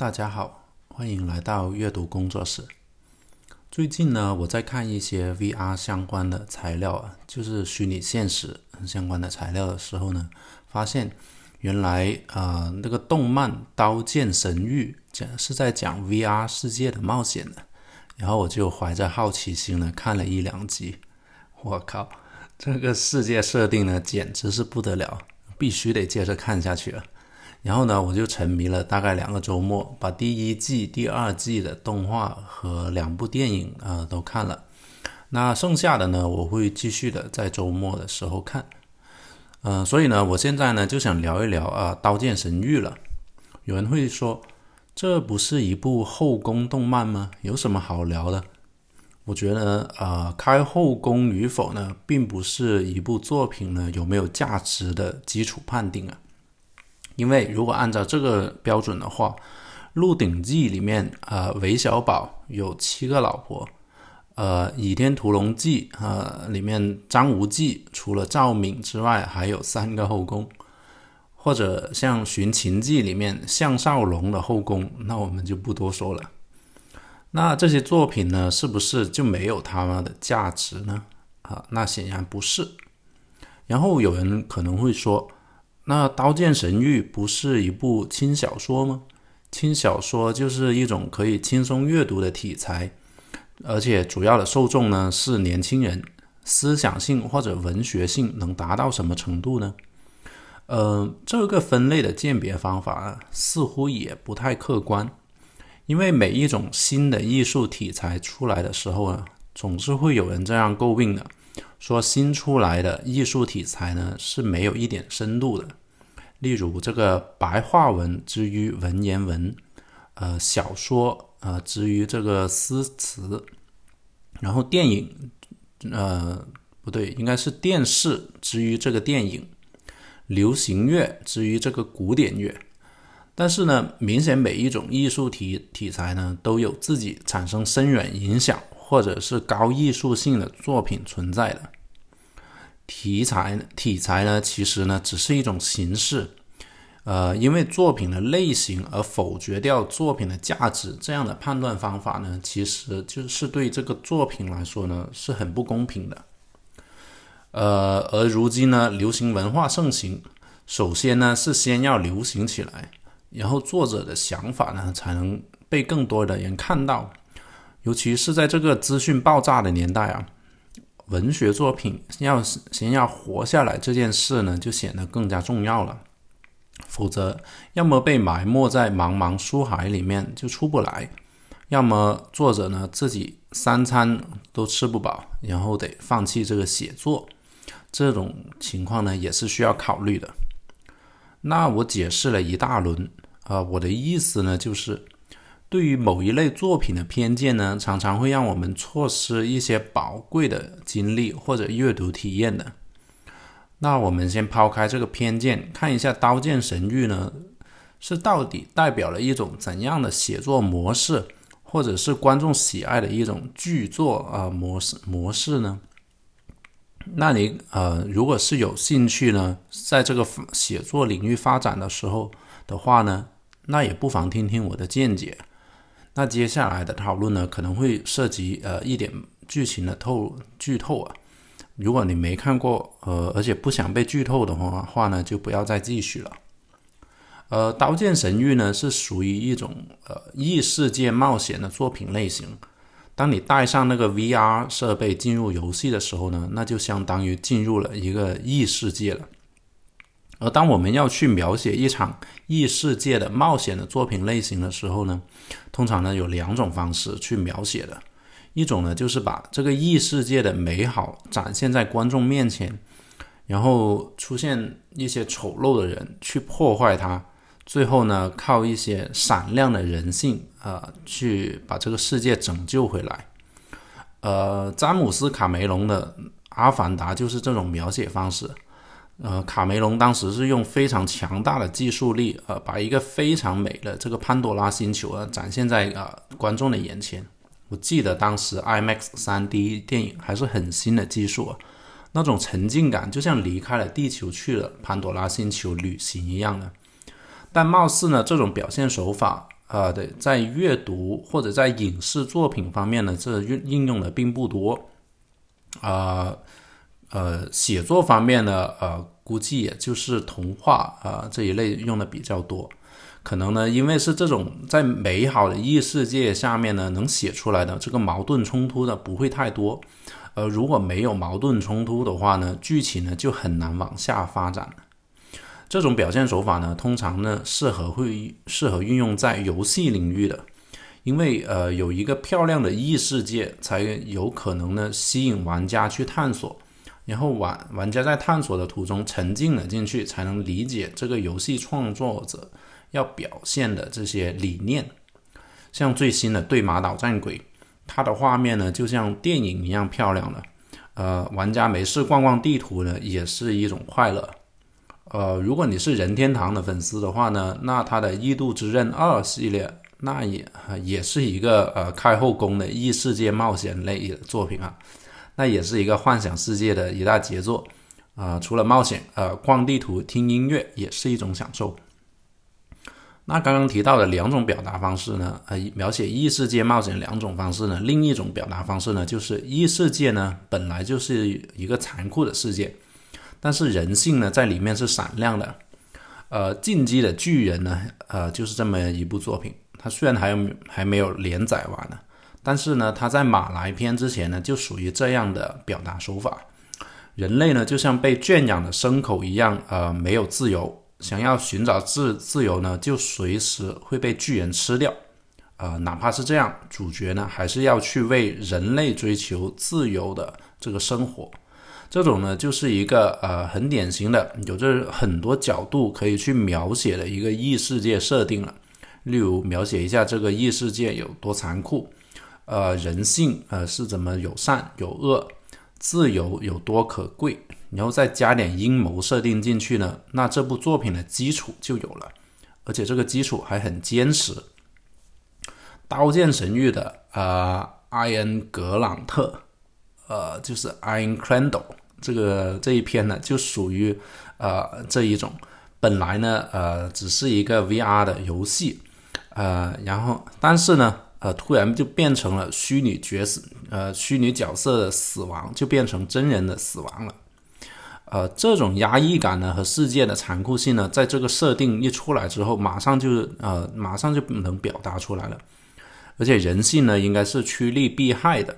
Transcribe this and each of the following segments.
大家好，欢迎来到阅读工作室。最近呢，我在看一些 VR 相关的材料啊，就是虚拟现实相关的材料的时候呢，发现原来啊，那个动漫《刀剑神域》讲是在讲 VR 世界的冒险的。然后我就怀着好奇心呢，看了一两集。我靠，这个世界设定呢，简直是不得了，必须得接着看下去了。然后呢，我就沉迷了大概两个周末，把第一季、第二季的动画和两部电影啊都看了。那剩下的呢，我会继续的在周末的时候看。嗯，所以呢，我现在呢就想聊一聊啊，《刀剑神域》了。有人会说，这不是一部后宫动漫吗？有什么好聊的？我觉得啊，开后宫与否呢，并不是一部作品呢有没有价值的基础判定啊。因为如果按照这个标准的话，《鹿鼎记》里面啊，韦小宝有七个老婆；呃，《倚天屠龙记》啊里面张无忌除了赵敏之外还有三个后宫；或者像《寻秦记》里面项少龙的后宫，那我们就不多说了。那这些作品呢，是不是就没有他们的价值呢？啊，那显然不是。然后有人可能会说。那《刀剑神域》不是一部轻小说吗？轻小说就是一种可以轻松阅读的题材，而且主要的受众呢是年轻人，思想性或者文学性能达到什么程度呢？呃，这个分类的鉴别方法啊似乎也不太客观，因为每一种新的艺术题材出来的时候啊，总是会有人这样诟病的。说新出来的艺术题材呢是没有一点深度的，例如这个白话文之于文言文，呃，小说呃之于这个诗词，然后电影，呃，不对，应该是电视之于这个电影，流行乐之于这个古典乐，但是呢，明显每一种艺术题题材呢都有自己产生深远影响。或者是高艺术性的作品存在的题材，题材呢，其实呢只是一种形式，呃，因为作品的类型而否决掉作品的价值，这样的判断方法呢，其实就是对这个作品来说呢是很不公平的。呃，而如今呢，流行文化盛行，首先呢是先要流行起来，然后作者的想法呢才能被更多的人看到。尤其是在这个资讯爆炸的年代啊，文学作品要先要活下来这件事呢，就显得更加重要了。否则，要么被埋没在茫茫书海里面就出不来，要么作者呢自己三餐都吃不饱，然后得放弃这个写作。这种情况呢也是需要考虑的。那我解释了一大轮啊，我的意思呢就是。对于某一类作品的偏见呢，常常会让我们错失一些宝贵的经历或者阅读体验的。那我们先抛开这个偏见，看一下《刀剑神域》呢，是到底代表了一种怎样的写作模式，或者是观众喜爱的一种剧作啊模式模式呢？那你呃，如果是有兴趣呢，在这个写作领域发展的时候的话呢，那也不妨听听我的见解。那接下来的讨论呢，可能会涉及呃一点剧情的透剧透啊。如果你没看过，呃，而且不想被剧透的话话呢，就不要再继续了。呃，《刀剑神域》呢是属于一种呃异世界冒险的作品类型。当你带上那个 VR 设备进入游戏的时候呢，那就相当于进入了一个异世界了。而当我们要去描写一场异世界的冒险的作品类型的时候呢，通常呢有两种方式去描写的，一种呢就是把这个异世界的美好展现在观众面前，然后出现一些丑陋的人去破坏它，最后呢靠一些闪亮的人性啊去把这个世界拯救回来。呃，詹姆斯卡梅隆的《阿凡达》就是这种描写方式。呃，卡梅隆当时是用非常强大的技术力，呃，把一个非常美的这个潘多拉星球啊展现在呃观众的眼前。我记得当时 IMAX 3D 电影还是很新的技术啊，那种沉浸感就像离开了地球去了潘多拉星球旅行一样的。但貌似呢，这种表现手法啊，对，在阅读或者在影视作品方面呢，这运应用的并不多。啊，呃，写作方面呢，呃，估计也就是童话啊这一类用的比较多。可能呢，因为是这种在美好的异世界下面呢，能写出来的这个矛盾冲突的不会太多。呃，如果没有矛盾冲突的话呢，剧情呢就很难往下发展。这种表现手法呢，通常呢适合会适合运用在游戏领域的，因为呃有一个漂亮的异世界，才有可能呢吸引玩家去探索。然后玩玩家在探索的途中沉浸了进去，才能理解这个游戏创作者要表现的这些理念。像最新的《对马岛战鬼》。它的画面呢，就像电影一样漂亮了。呃，玩家没事逛逛地图呢，也是一种快乐。呃，如果你是任天堂的粉丝的话呢，那它的《异度之刃二》系列，那也也是一个呃开后宫的异世界冒险类的作品啊，那也是一个幻想世界的一大杰作啊。除了冒险，呃，逛地图、听音乐也是一种享受。那刚刚提到的两种表达方式呢，呃，描写异世界冒险两种方式呢，另一种表达方式呢，就是异世界呢本来就是一个残酷的世界，但是人性呢在里面是闪亮的。呃，进击的巨人呢，呃，就是这么一部作品。它虽然还还没有连载完呢，但是呢，它在马来篇之前呢，就属于这样的表达手法。人类呢，就像被圈养的牲口一样，呃，没有自由。想要寻找自自由呢，就随时会被巨人吃掉，啊，哪怕是这样，主角呢还是要去为人类追求自由的这个生活。这种呢，就是一个呃很典型的，有着很多角度可以去描写的一个异世界设定了。例如，描写一下这个异世界有多残酷，呃，人性呃是怎么有善有恶，自由有多可贵。然后再加点阴谋设定进去呢，那这部作品的基础就有了，而且这个基础还很坚实。《刀剑神域》的呃艾恩格朗特，呃就是 ironclad 这个这一篇呢，就属于呃这一种，本来呢呃只是一个 VR 的游戏，呃然后但是呢呃突然就变成了虚拟角色，呃虚拟角色的死亡就变成真人的死亡了。呃，这种压抑感呢和世界的残酷性呢，在这个设定一出来之后，马上就呃，马上就能表达出来了。而且人性呢，应该是趋利避害的，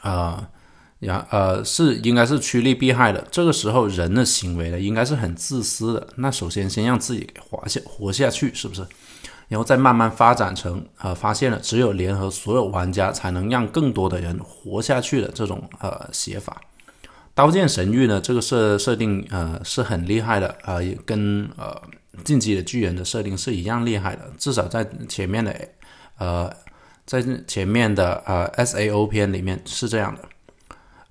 啊，然呃是应该是趋利避害的。这个时候人的行为呢，应该是很自私的。那首先先让自己给活下活下去，是不是？然后再慢慢发展成呃，发现了只有联合所有玩家才能让更多的人活下去的这种呃写法。刀剑神域呢，这个设设定呃是很厉害的，呃，跟呃进击的巨人的设定是一样厉害的，至少在前面的呃在前面的呃 S A O 篇里面是这样的，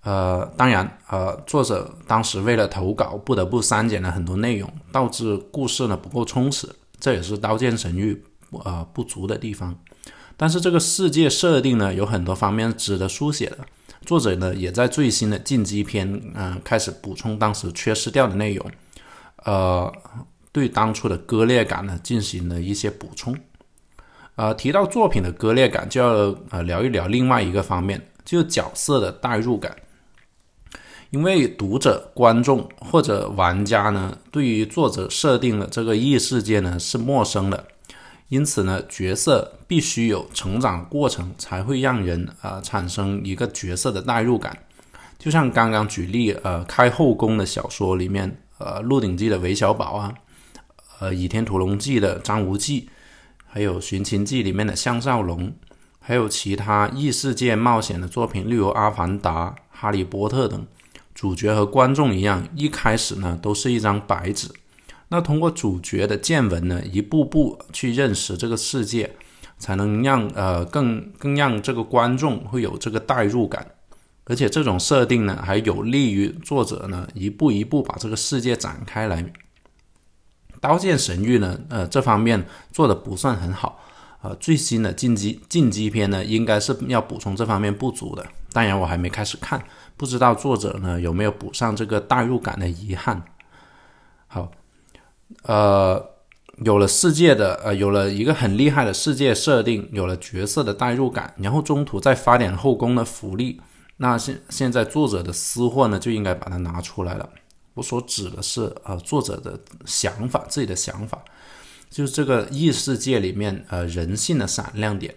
呃，当然呃作者当时为了投稿不得不删减了很多内容，导致故事呢不够充实，这也是刀剑神域呃不足的地方，但是这个世界设定呢有很多方面值得书写的。作者呢，也在最新的进击篇，嗯，开始补充当时缺失掉的内容，呃，对当初的割裂感呢进行了一些补充。呃，提到作品的割裂感，就要呃聊一聊另外一个方面，就角色的代入感。因为读者、观众或者玩家呢，对于作者设定的这个异世界呢是陌生的。因此呢，角色必须有成长过程，才会让人呃产生一个角色的代入感。就像刚刚举例，呃，开后宫的小说里面，呃，《鹿鼎记》的韦小宝啊，呃，《倚天屠龙记》的张无忌，还有《寻秦记》里面的项少龙，还有其他异世界冒险的作品，例如《阿凡达》《哈利波特》等，主角和观众一样，一开始呢都是一张白纸。那通过主角的见闻呢，一步步去认识这个世界，才能让呃更更让这个观众会有这个代入感，而且这种设定呢，还有利于作者呢一步一步把这个世界展开来。刀剑神域呢，呃这方面做的不算很好，呃最新的进击进击篇呢，应该是要补充这方面不足的。当然我还没开始看，不知道作者呢有没有补上这个代入感的遗憾。好。呃，有了世界的呃，有了一个很厉害的世界设定，有了角色的代入感，然后中途再发点后宫的福利，那现现在作者的私货呢就应该把它拿出来了。我所指的是呃作者的想法，自己的想法，就是这个异世界里面呃人性的闪亮点。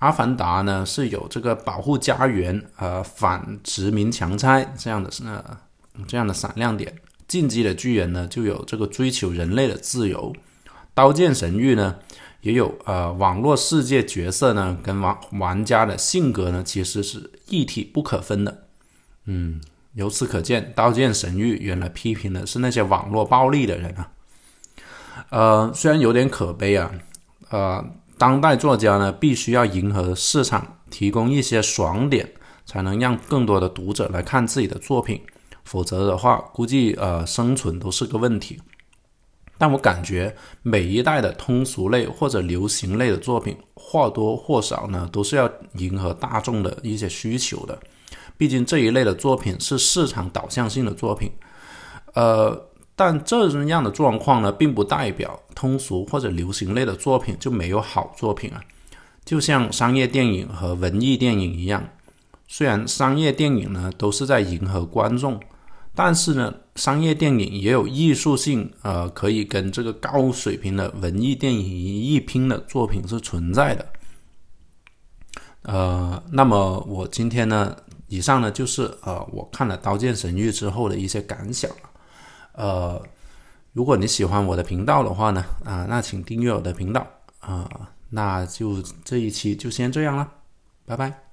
阿凡达呢是有这个保护家园、呃反殖民强拆这样的呃这样的闪亮点。进击的巨人呢就有这个追求人类的自由。刀剑神域呢，也有呃网络世界角色呢跟玩玩家的性格呢其实是一体不可分的。嗯，由此可见，刀剑神域原来批评的是那些网络暴力的人啊。呃，虽然有点可悲啊，呃，当代作家呢必须要迎合市场，提供一些爽点，才能让更多的读者来看自己的作品，否则的话，估计呃生存都是个问题。但我感觉每一代的通俗类或者流行类的作品，或多或少呢，都是要迎合大众的一些需求的。毕竟这一类的作品是市场导向性的作品，呃，但这样的状况呢，并不代表通俗或者流行类的作品就没有好作品啊。就像商业电影和文艺电影一样，虽然商业电影呢都是在迎合观众。但是呢，商业电影也有艺术性，呃，可以跟这个高水平的文艺电影一拼的作品是存在的。呃，那么我今天呢，以上呢就是呃我看了《刀剑神域》之后的一些感想呃，如果你喜欢我的频道的话呢，啊，那请订阅我的频道啊，那就这一期就先这样了，拜拜。